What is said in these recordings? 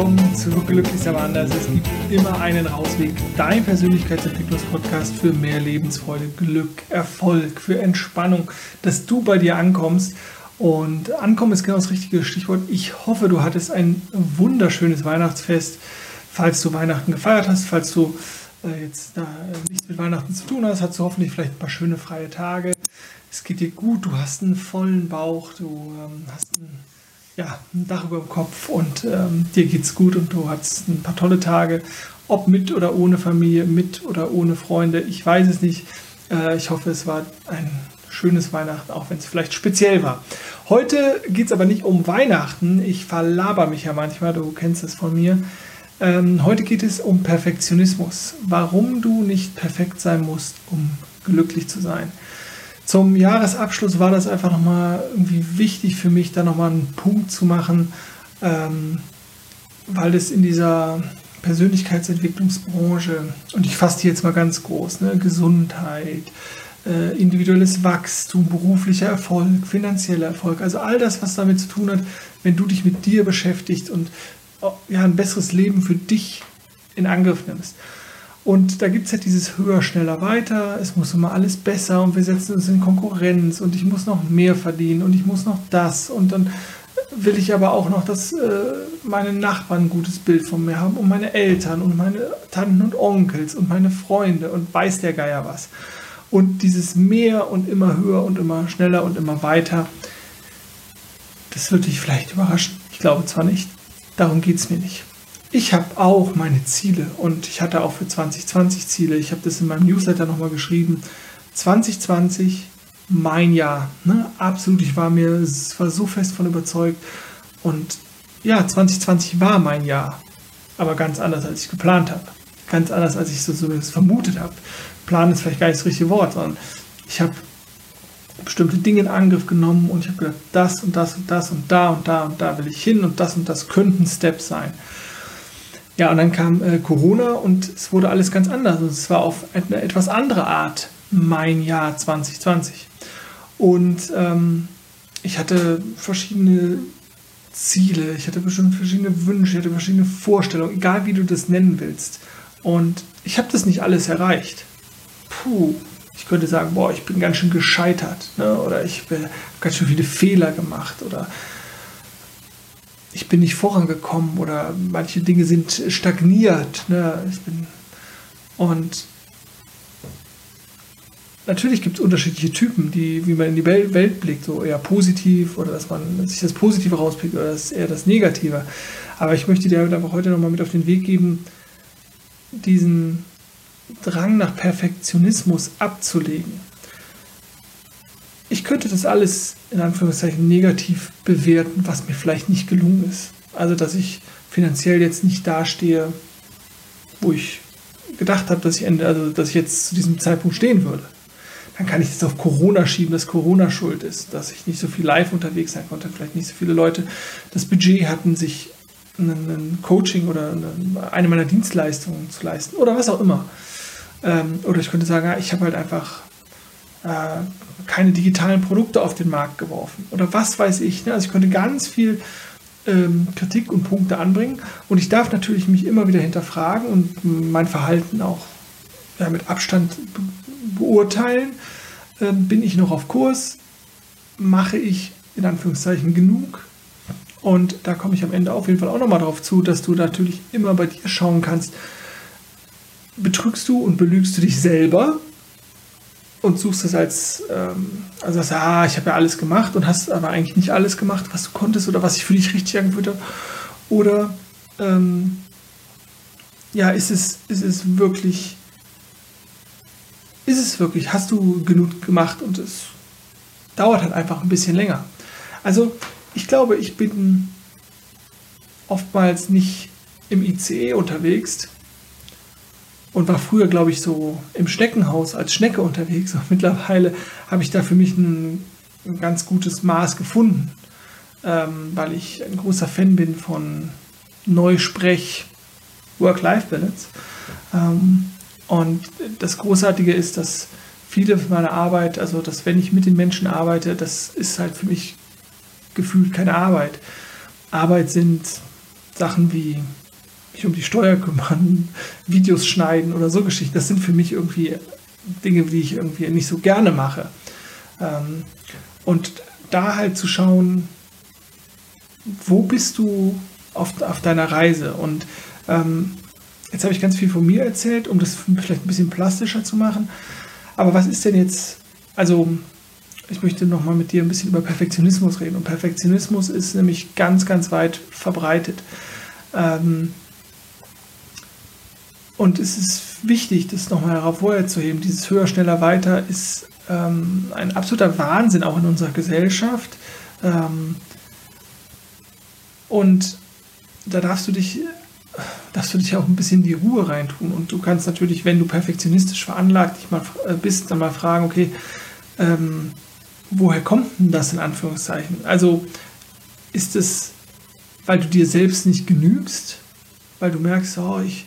willkommen zu Glücklich aber anders. Es gibt immer einen Rausweg. Dein Persönlichkeitsentwicklungspodcast für mehr Lebensfreude, Glück, Erfolg, für Entspannung, dass du bei dir ankommst. Und ankommen ist genau das richtige Stichwort. Ich hoffe, du hattest ein wunderschönes Weihnachtsfest. Falls du Weihnachten gefeiert hast, falls du äh, jetzt da nichts mit Weihnachten zu tun hast, hast du hoffentlich vielleicht ein paar schöne freie Tage. Es geht dir gut, du hast einen vollen Bauch, du ähm, hast ein, ja, ein Dach über dem Kopf und ähm, dir geht's gut und du hast ein paar tolle Tage, ob mit oder ohne Familie, mit oder ohne Freunde, ich weiß es nicht. Äh, ich hoffe, es war ein schönes Weihnachten, auch wenn es vielleicht speziell war. Heute geht es aber nicht um Weihnachten. Ich verlaber mich ja manchmal, du kennst es von mir. Ähm, heute geht es um Perfektionismus. Warum du nicht perfekt sein musst, um glücklich zu sein. Zum Jahresabschluss war das einfach nochmal irgendwie wichtig für mich, da nochmal einen Punkt zu machen, ähm, weil es in dieser Persönlichkeitsentwicklungsbranche, und ich fasse die jetzt mal ganz groß, ne, Gesundheit, äh, individuelles Wachstum, beruflicher Erfolg, finanzieller Erfolg, also all das, was damit zu tun hat, wenn du dich mit dir beschäftigst und ja, ein besseres Leben für dich in Angriff nimmst. Und da gibt es halt dieses höher, schneller, weiter. Es muss immer alles besser und wir setzen uns in Konkurrenz und ich muss noch mehr verdienen und ich muss noch das. Und dann will ich aber auch noch, dass äh, meine Nachbarn ein gutes Bild von mir haben und meine Eltern und meine Tanten und Onkels und meine Freunde und weiß der Geier was. Und dieses mehr und immer höher und immer schneller und immer weiter, das wird dich vielleicht überraschen. Ich glaube zwar nicht, darum geht es mir nicht. Ich habe auch meine Ziele und ich hatte auch für 2020 Ziele. Ich habe das in meinem Newsletter nochmal geschrieben. 2020, mein Jahr. Ne? Absolut, ich war mir war so fest von überzeugt. Und ja, 2020 war mein Jahr. Aber ganz anders, als ich geplant habe. Ganz anders, als ich so zumindest vermutet habe. Plan ist vielleicht gar nicht das richtige Wort, sondern ich habe bestimmte Dinge in Angriff genommen und ich habe gedacht, das und das und das und da und da und da will ich hin und das und das könnten Steps sein. Ja, und dann kam äh, Corona und es wurde alles ganz anders. Also es war auf eine etwas andere Art mein Jahr 2020. Und ähm, ich hatte verschiedene Ziele, ich hatte bestimmt verschiedene Wünsche, ich hatte verschiedene Vorstellungen, egal wie du das nennen willst. Und ich habe das nicht alles erreicht. Puh, ich könnte sagen, boah, ich bin ganz schön gescheitert ne? oder ich habe ganz schön viele Fehler gemacht oder ich bin nicht vorangekommen oder manche Dinge sind stagniert. Ne? Und natürlich gibt es unterschiedliche Typen, die, wie man in die Welt, blickt, so eher positiv oder dass man sich das Positive rauspickt oder das, eher das Negative. Aber ich möchte dir einfach heute nochmal mit auf den Weg geben, diesen Drang nach Perfektionismus abzulegen ich könnte das alles in Anführungszeichen negativ bewerten, was mir vielleicht nicht gelungen ist. Also, dass ich finanziell jetzt nicht dastehe, wo ich gedacht habe, dass ich, Ende, also, dass ich jetzt zu diesem Zeitpunkt stehen würde. Dann kann ich das auf Corona schieben, dass Corona schuld ist, dass ich nicht so viel live unterwegs sein konnte, vielleicht nicht so viele Leute das Budget hatten, sich ein Coaching oder eine meiner Dienstleistungen zu leisten oder was auch immer. Ähm, oder ich könnte sagen, ich habe halt einfach keine digitalen Produkte auf den Markt geworfen oder was weiß ich. Ne? Also ich könnte ganz viel ähm, Kritik und Punkte anbringen und ich darf natürlich mich immer wieder hinterfragen und mein Verhalten auch ja, mit Abstand be beurteilen. Ähm, bin ich noch auf Kurs? Mache ich in Anführungszeichen genug? Und da komme ich am Ende auf jeden Fall auch nochmal darauf zu, dass du natürlich immer bei dir schauen kannst, betrügst du und belügst du dich selber und suchst es als, ähm, also sagst, ah, ich habe ja alles gemacht und hast aber eigentlich nicht alles gemacht, was du konntest oder was sich für dich richtig angefühlt hat. Oder ähm, ja, ist es, ist es wirklich, ist es wirklich, hast du genug gemacht und es dauert halt einfach ein bisschen länger. Also ich glaube, ich bin oftmals nicht im ICE unterwegs, und war früher, glaube ich, so im Schneckenhaus als Schnecke unterwegs. Und mittlerweile habe ich da für mich ein, ein ganz gutes Maß gefunden, ähm, weil ich ein großer Fan bin von Neusprech, Work-Life-Balance. Ähm, und das Großartige ist, dass viele meiner Arbeit, also dass wenn ich mit den Menschen arbeite, das ist halt für mich gefühlt keine Arbeit. Arbeit sind Sachen wie mich um die Steuer kümmern, Videos schneiden oder so Geschichten, das sind für mich irgendwie Dinge, die ich irgendwie nicht so gerne mache. Ähm, und da halt zu schauen, wo bist du auf, auf deiner Reise? Und ähm, jetzt habe ich ganz viel von mir erzählt, um das vielleicht ein bisschen plastischer zu machen. Aber was ist denn jetzt, also ich möchte nochmal mit dir ein bisschen über Perfektionismus reden. Und Perfektionismus ist nämlich ganz, ganz weit verbreitet. Ähm, und es ist wichtig, das nochmal hervorzuheben. Dieses höher, schneller, weiter ist ähm, ein absoluter Wahnsinn auch in unserer Gesellschaft. Ähm, und da darfst du dich darfst du dich auch ein bisschen in die Ruhe reintun. Und du kannst natürlich, wenn du perfektionistisch veranlagt dich mal, äh, bist, dann mal fragen, okay, ähm, woher kommt denn das in Anführungszeichen? Also ist es, weil du dir selbst nicht genügst, weil du merkst, oh, ich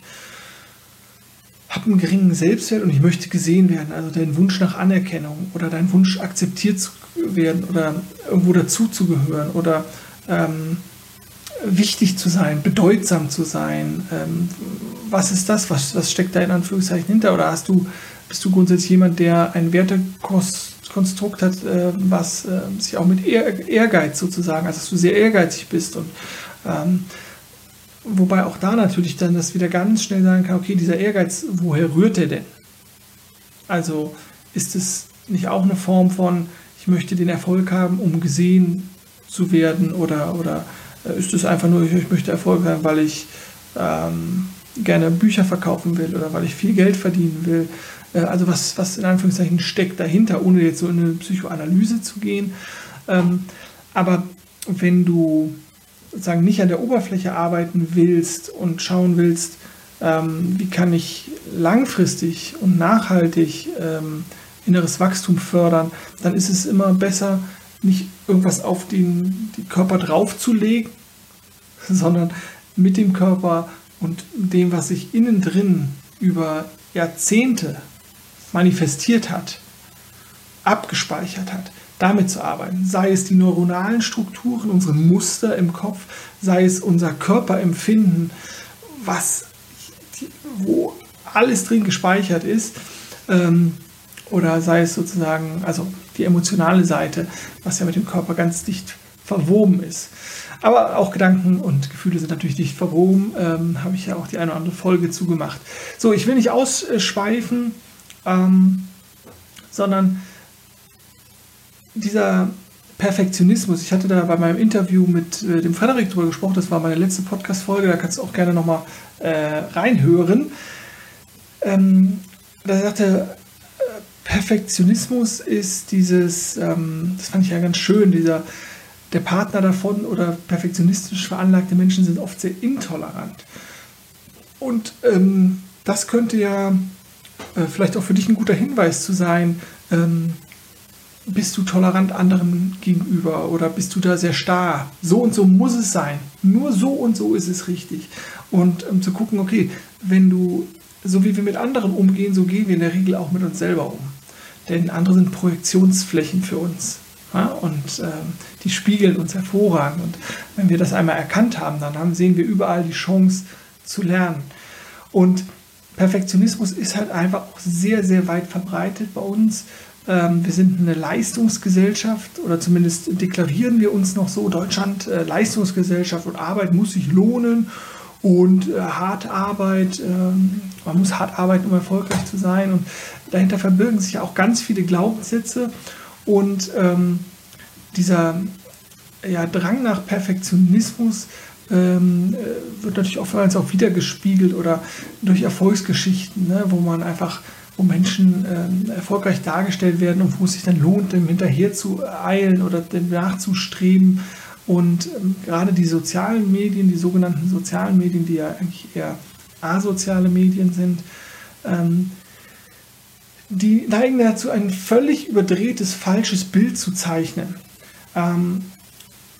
habe einen geringen Selbstwert und ich möchte gesehen werden. Also dein Wunsch nach Anerkennung oder dein Wunsch akzeptiert zu werden oder irgendwo dazuzugehören oder ähm, wichtig zu sein, bedeutsam zu sein. Ähm, was ist das? Was, was steckt da in Anführungszeichen hinter? Oder hast du, bist du grundsätzlich jemand, der ein Wertekonstrukt hat, äh, was äh, sich auch mit Ehr Ehrgeiz sozusagen, also dass du sehr ehrgeizig bist und ähm, wobei auch da natürlich dann das wieder ganz schnell sagen kann, okay, dieser Ehrgeiz, woher rührt der denn? Also ist es nicht auch eine Form von, ich möchte den Erfolg haben, um gesehen zu werden oder, oder äh, ist es einfach nur, ich möchte Erfolg haben, weil ich ähm, gerne Bücher verkaufen will oder weil ich viel Geld verdienen will. Äh, also was, was in Anführungszeichen steckt dahinter, ohne jetzt so in eine Psychoanalyse zu gehen. Ähm, aber wenn du sozusagen nicht an der Oberfläche arbeiten willst und schauen willst, ähm, wie kann ich langfristig und nachhaltig ähm, inneres Wachstum fördern, dann ist es immer besser, nicht irgendwas auf den, den Körper draufzulegen, sondern mit dem Körper und dem, was sich innen drin über Jahrzehnte manifestiert hat, abgespeichert hat, damit zu arbeiten. Sei es die neuronalen Strukturen, unsere Muster im Kopf, sei es unser Körperempfinden, was, wo alles drin gespeichert ist. Ähm, oder sei es sozusagen, also die emotionale Seite, was ja mit dem Körper ganz dicht verwoben ist. Aber auch Gedanken und Gefühle sind natürlich dicht verwoben, ähm, habe ich ja auch die eine oder andere Folge zugemacht. So, ich will nicht ausschweifen, ähm, sondern dieser Perfektionismus, ich hatte da bei meinem Interview mit äh, dem Frederik drüber gesprochen, das war meine letzte Podcast-Folge, da kannst du auch gerne nochmal äh, reinhören. Ähm, da sagte Perfektionismus ist dieses, ähm, das fand ich ja ganz schön, dieser, der Partner davon oder perfektionistisch veranlagte Menschen sind oft sehr intolerant. Und ähm, das könnte ja äh, vielleicht auch für dich ein guter Hinweis zu sein, ähm, bist du tolerant anderen gegenüber oder bist du da sehr starr? So und so muss es sein. Nur so und so ist es richtig. Und ähm, zu gucken, okay, wenn du, so wie wir mit anderen umgehen, so gehen wir in der Regel auch mit uns selber um denn andere sind Projektionsflächen für uns. Ja, und äh, die spiegeln uns hervorragend. Und wenn wir das einmal erkannt haben, dann haben, sehen wir überall die Chance zu lernen. Und Perfektionismus ist halt einfach auch sehr, sehr weit verbreitet bei uns. Ähm, wir sind eine Leistungsgesellschaft oder zumindest deklarieren wir uns noch so, Deutschland äh, Leistungsgesellschaft und Arbeit muss sich lohnen und äh, harte Arbeit, ähm, man muss hart arbeiten, um erfolgreich zu sein. Und dahinter verbirgen sich ja auch ganz viele Glaubenssätze und ähm, dieser ja, Drang nach Perfektionismus ähm, äh, wird natürlich oftmals auch wieder gespiegelt oder durch Erfolgsgeschichten, ne, wo man einfach, wo Menschen ähm, erfolgreich dargestellt werden und wo es sich dann lohnt, dem hinterher zu eilen oder dem nachzustreben und ähm, gerade die sozialen Medien, die sogenannten sozialen Medien, die ja eigentlich eher asoziale Medien sind, ähm, die neigen dazu, ein völlig überdrehtes, falsches Bild zu zeichnen. Ähm,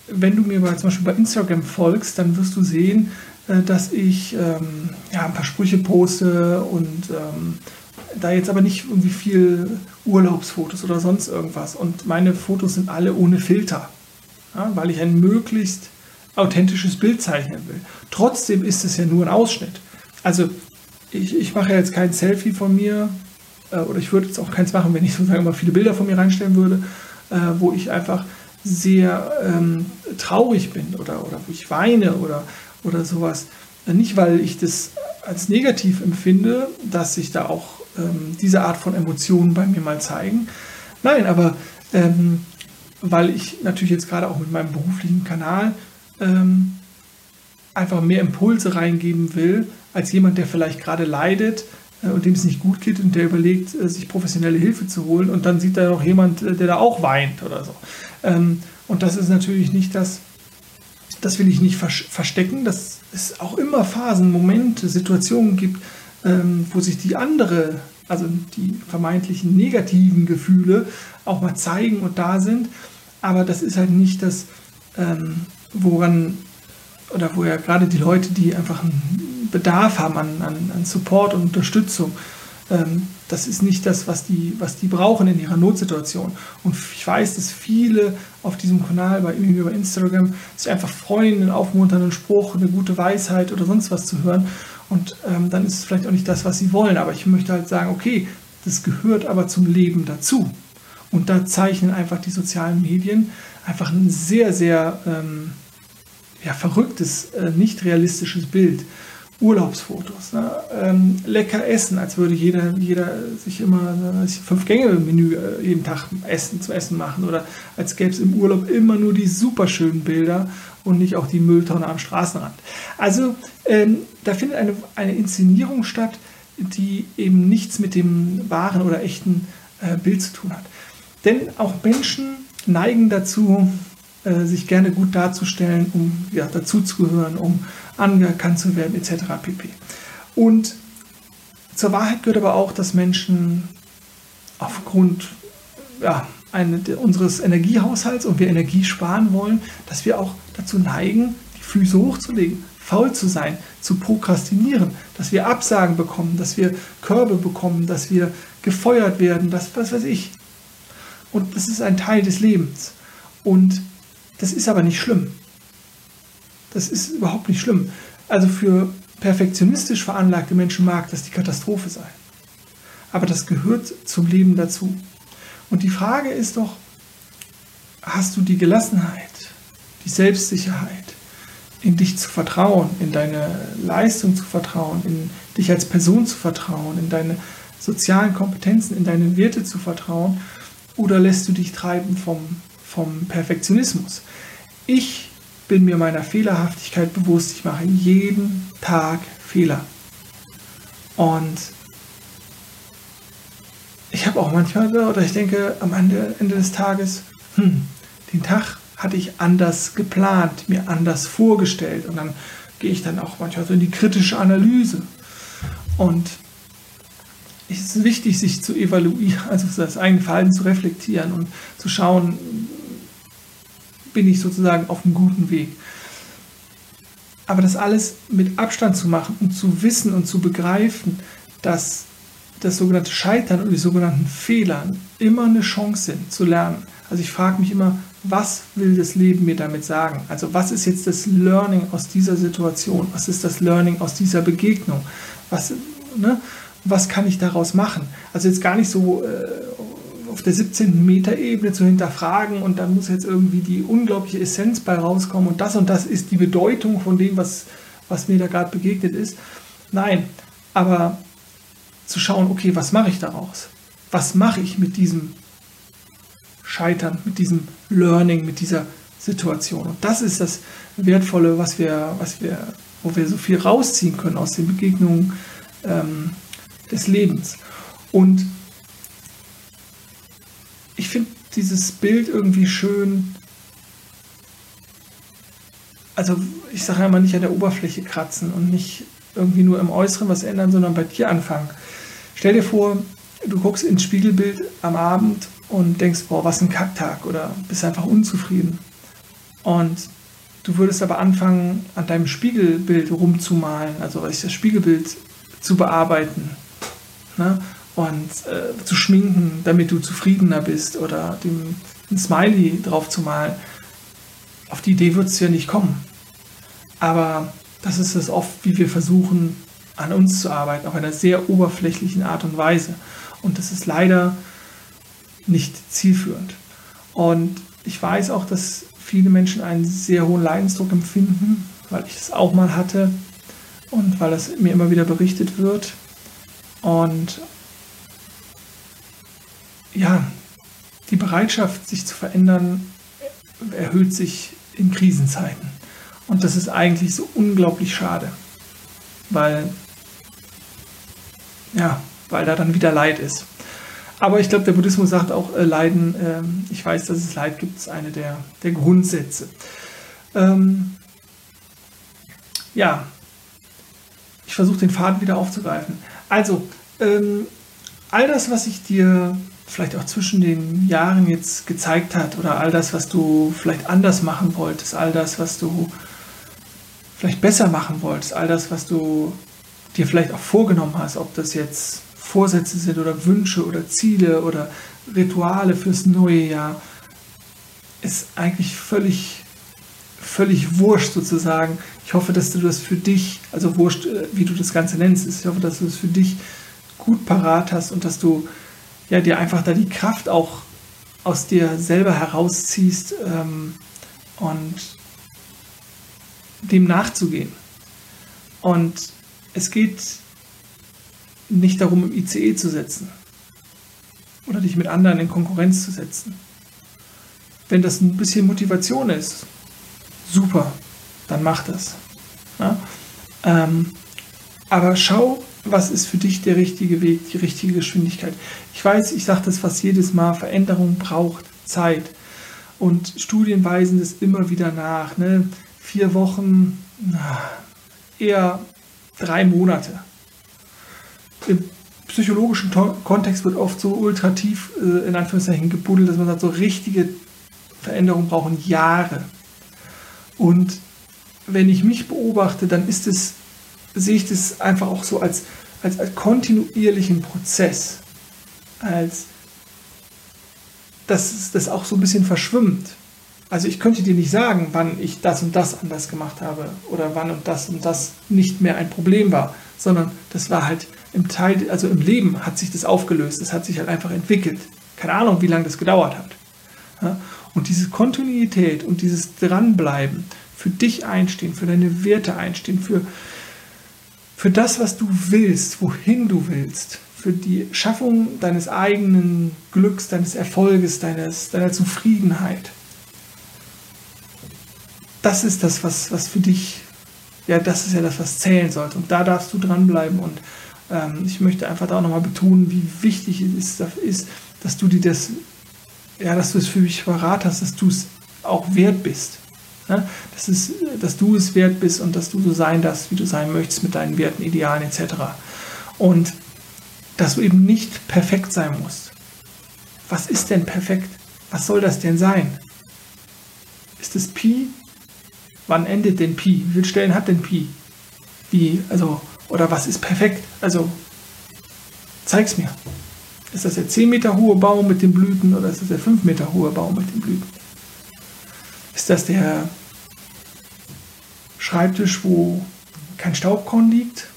wenn du mir bei, zum Beispiel bei Instagram folgst, dann wirst du sehen, äh, dass ich ähm, ja, ein paar Sprüche poste und ähm, da jetzt aber nicht irgendwie viel Urlaubsfotos oder sonst irgendwas. Und meine Fotos sind alle ohne Filter ja, weil ich ein möglichst authentisches Bild zeichnen will. Trotzdem ist es ja nur ein Ausschnitt. Also ich, ich mache ja jetzt kein Selfie von mir äh, oder ich würde jetzt auch keins machen, wenn ich sozusagen immer viele Bilder von mir reinstellen würde, äh, wo ich einfach sehr ähm, traurig bin oder, oder wo ich weine oder, oder sowas. Nicht, weil ich das als negativ empfinde, dass sich da auch ähm, diese Art von Emotionen bei mir mal zeigen. Nein, aber ähm, weil ich natürlich jetzt gerade auch mit meinem beruflichen Kanal ähm, einfach mehr Impulse reingeben will, als jemand, der vielleicht gerade leidet äh, und dem es nicht gut geht und der überlegt, äh, sich professionelle Hilfe zu holen und dann sieht da noch jemand, äh, der da auch weint oder so. Ähm, und das ist natürlich nicht das, das will ich nicht verstecken, dass es auch immer Phasen, Momente, Situationen gibt, ähm, wo sich die andere, also die vermeintlichen negativen Gefühle auch mal zeigen und da sind. Aber das ist halt nicht das, ähm, woran, oder wo ja gerade die Leute, die einfach einen Bedarf haben an, an, an Support und Unterstützung, ähm, das ist nicht das, was die, was die brauchen in ihrer Notsituation. Und ich weiß, dass viele auf diesem Kanal, bei über Instagram, sich einfach freuen, einen aufmunternden Spruch, eine gute Weisheit oder sonst was zu hören. Und ähm, dann ist es vielleicht auch nicht das, was sie wollen. Aber ich möchte halt sagen, okay, das gehört aber zum Leben dazu. Und da zeichnen einfach die sozialen Medien einfach ein sehr, sehr ähm, ja, verrücktes, äh, nicht realistisches Bild. Urlaubsfotos, ne? ähm, lecker essen, als würde jeder, jeder sich immer ein Fünf-Gänge-Menü äh, jeden Tag essen, zu essen machen oder als gäbe es im Urlaub immer nur die superschönen Bilder und nicht auch die Mülltonne am Straßenrand. Also ähm, da findet eine, eine Inszenierung statt, die eben nichts mit dem wahren oder echten äh, Bild zu tun hat. Denn auch Menschen neigen dazu, äh, sich gerne gut darzustellen, um ja, dazuzugehören, um anerkannt zu werden, etc. pp. Und zur Wahrheit gehört aber auch, dass Menschen aufgrund ja, eine, unseres Energiehaushalts und wir Energie sparen wollen, dass wir auch dazu neigen, die Füße hochzulegen, faul zu sein, zu prokrastinieren, dass wir Absagen bekommen, dass wir Körbe bekommen, dass wir gefeuert werden, das was weiß ich. Und das ist ein Teil des Lebens. Und das ist aber nicht schlimm. Das ist überhaupt nicht schlimm. Also für perfektionistisch veranlagte Menschen mag das die Katastrophe sein. Aber das gehört zum Leben dazu. Und die Frage ist doch, hast du die Gelassenheit, die Selbstsicherheit, in dich zu vertrauen, in deine Leistung zu vertrauen, in dich als Person zu vertrauen, in deine sozialen Kompetenzen, in deine Werte zu vertrauen? Oder lässt du dich treiben vom, vom Perfektionismus? Ich bin mir meiner Fehlerhaftigkeit bewusst. Ich mache jeden Tag Fehler. Und ich habe auch manchmal, oder ich denke am Ende, Ende des Tages, hm, den Tag hatte ich anders geplant, mir anders vorgestellt. Und dann gehe ich dann auch manchmal so in die kritische Analyse. Und es ist wichtig, sich zu evaluieren, also das eigene Verhalten zu reflektieren und zu schauen, bin ich sozusagen auf einem guten Weg. Aber das alles mit Abstand zu machen und zu wissen und zu begreifen, dass das sogenannte Scheitern und die sogenannten Fehler immer eine Chance sind zu lernen. Also ich frage mich immer, was will das Leben mir damit sagen? Also was ist jetzt das Learning aus dieser Situation? Was ist das Learning aus dieser Begegnung? Was, ne, was kann ich daraus machen? Also jetzt gar nicht so äh, auf der 17. Meter-Ebene zu hinterfragen und dann muss jetzt irgendwie die unglaubliche Essenz bei rauskommen und das und das ist die Bedeutung von dem, was, was mir da gerade begegnet ist. Nein, aber zu schauen, okay, was mache ich daraus? Was mache ich mit diesem Scheitern, mit diesem Learning, mit dieser Situation? Und das ist das Wertvolle, was wir, was wir, wo wir so viel rausziehen können aus den Begegnungen ähm, des Lebens. Und ich finde dieses Bild irgendwie schön. Also ich sage ja immer nicht an der Oberfläche kratzen und nicht irgendwie nur im Äußeren was ändern, sondern bei dir anfangen. Stell dir vor, du guckst ins Spiegelbild am Abend und denkst, boah, was ein Kacktag oder bist einfach unzufrieden. Und du würdest aber anfangen, an deinem Spiegelbild rumzumalen, also das Spiegelbild zu bearbeiten. Ne? Und äh, zu schminken, damit du zufriedener bist oder dem ein Smiley drauf zu malen. Auf die Idee würdest du ja nicht kommen. Aber das ist es oft, wie wir versuchen, an uns zu arbeiten, auf einer sehr oberflächlichen Art und Weise. Und das ist leider nicht zielführend. Und ich weiß auch, dass viele Menschen einen sehr hohen Leidensdruck empfinden, weil ich es auch mal hatte und weil es mir immer wieder berichtet wird. Und ja, die Bereitschaft, sich zu verändern, erhöht sich in Krisenzeiten. Und das ist eigentlich so unglaublich schade, weil, ja, weil da dann wieder Leid ist. Aber ich glaube, der Buddhismus sagt auch, äh, Leiden, äh, ich weiß, dass es Leid gibt, ist eine der, der Grundsätze. Ähm, ja, ich versuche den Faden wieder aufzugreifen. Also, ähm, all das, was ich dir vielleicht auch zwischen den Jahren jetzt gezeigt hat oder all das, was du vielleicht anders machen wolltest, all das, was du vielleicht besser machen wolltest, all das, was du dir vielleicht auch vorgenommen hast, ob das jetzt Vorsätze sind oder Wünsche oder Ziele oder Rituale fürs neue Jahr, ist eigentlich völlig, völlig wurscht sozusagen. Ich hoffe, dass du das für dich, also wurscht, äh, wie du das Ganze nennst, ich hoffe, dass du das für dich gut parat hast und dass du ja, dir einfach da die Kraft auch aus dir selber herausziehst ähm, und dem nachzugehen. Und es geht nicht darum, im ICE zu setzen oder dich mit anderen in Konkurrenz zu setzen. Wenn das ein bisschen Motivation ist, super, dann mach das. Ja? Ähm, aber schau, was ist für dich der richtige Weg, die richtige Geschwindigkeit. Ich weiß, ich sage das fast jedes Mal, Veränderung braucht Zeit. Und Studien weisen das immer wieder nach. Ne? Vier Wochen, eher drei Monate. Im psychologischen Kontext wird oft so ultrativ äh, in Anführungszeichen gebuddelt, dass man sagt, so richtige Veränderungen brauchen Jahre. Und wenn ich mich beobachte, dann ist es sehe ich das einfach auch so als, als, als kontinuierlichen Prozess, als dass das auch so ein bisschen verschwimmt. Also ich könnte dir nicht sagen, wann ich das und das anders gemacht habe oder wann und das und das nicht mehr ein Problem war, sondern das war halt im Teil, also im Leben hat sich das aufgelöst, das hat sich halt einfach entwickelt. Keine Ahnung, wie lange das gedauert hat. Ja? Und diese Kontinuität und dieses Dranbleiben, für dich einstehen, für deine Werte einstehen, für, für das, was du willst, wohin du willst, für die Schaffung deines eigenen Glücks, deines Erfolges, deines, deiner Zufriedenheit. Das ist das, was, was für dich, ja, das ist ja das, was zählen sollte. Und da darfst du dranbleiben. Und ähm, ich möchte einfach da auch nochmal betonen, wie wichtig es ist, dass du dir das, ja, dass du es für mich verrat hast, dass du es auch wert bist. Ne? Das ist, dass du es wert bist und dass du so sein darfst, wie du sein möchtest mit deinen Werten, Idealen etc. Und dass du eben nicht perfekt sein musst. Was ist denn perfekt? Was soll das denn sein? Ist es Pi? Wann endet denn Pi? Wie viele Stellen hat denn Pi? Wie, also, oder was ist perfekt? Also, zeig's mir. Ist das der 10 Meter hohe Baum mit den Blüten oder ist das der 5 Meter hohe Baum mit den Blüten? Ist das der Schreibtisch, wo kein Staubkorn liegt?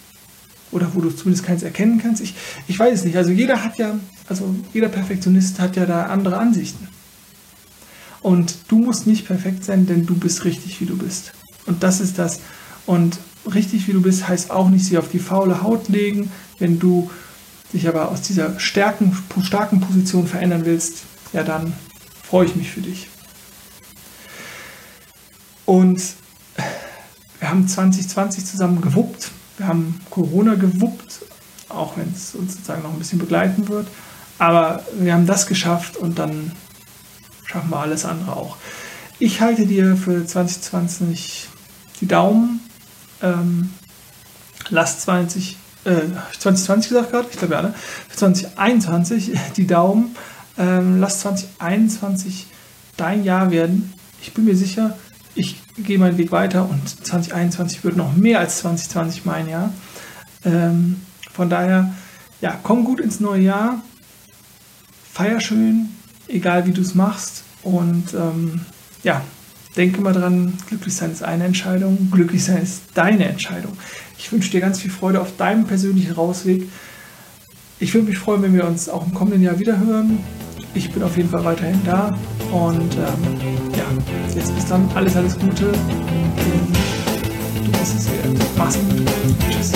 Oder wo du zumindest keins erkennen kannst? Ich, ich weiß es nicht. Also jeder hat ja, also jeder Perfektionist hat ja da andere Ansichten. Und du musst nicht perfekt sein, denn du bist richtig, wie du bist. Und das ist das. Und richtig, wie du bist, heißt auch nicht, sie auf die faule Haut legen. Wenn du dich aber aus dieser starken, starken Position verändern willst, ja, dann freue ich mich für dich. Und wir haben 2020 zusammen gewuppt. Wir haben Corona gewuppt, auch wenn es uns sozusagen noch ein bisschen begleiten wird. Aber wir haben das geschafft und dann schaffen wir alles andere auch. Ich halte dir für 2020 die Daumen. Ähm, lass 20, äh, 2020 gesagt gerade, ich glaube ja, ne? Für 2021 die Daumen. Ähm, lass 2021 dein Jahr werden. Ich bin mir sicher, ich gehe meinen Weg weiter und 2021 wird noch mehr als 2020 mein Jahr. Ähm, von daher, ja, komm gut ins neue Jahr, feier schön, egal wie du es machst und ähm, ja, denke mal dran, glücklich sein ist eine Entscheidung, glücklich sein ist deine Entscheidung. Ich wünsche dir ganz viel Freude auf deinem persönlichen Rausweg. Ich würde mich freuen, wenn wir uns auch im kommenden Jahr wieder hören. Ich bin auf jeden Fall weiterhin da und ähm, sagen. Jetzt bis dann, alles, alles Gute. Du bist es wert. Mach's gut. Tschüss.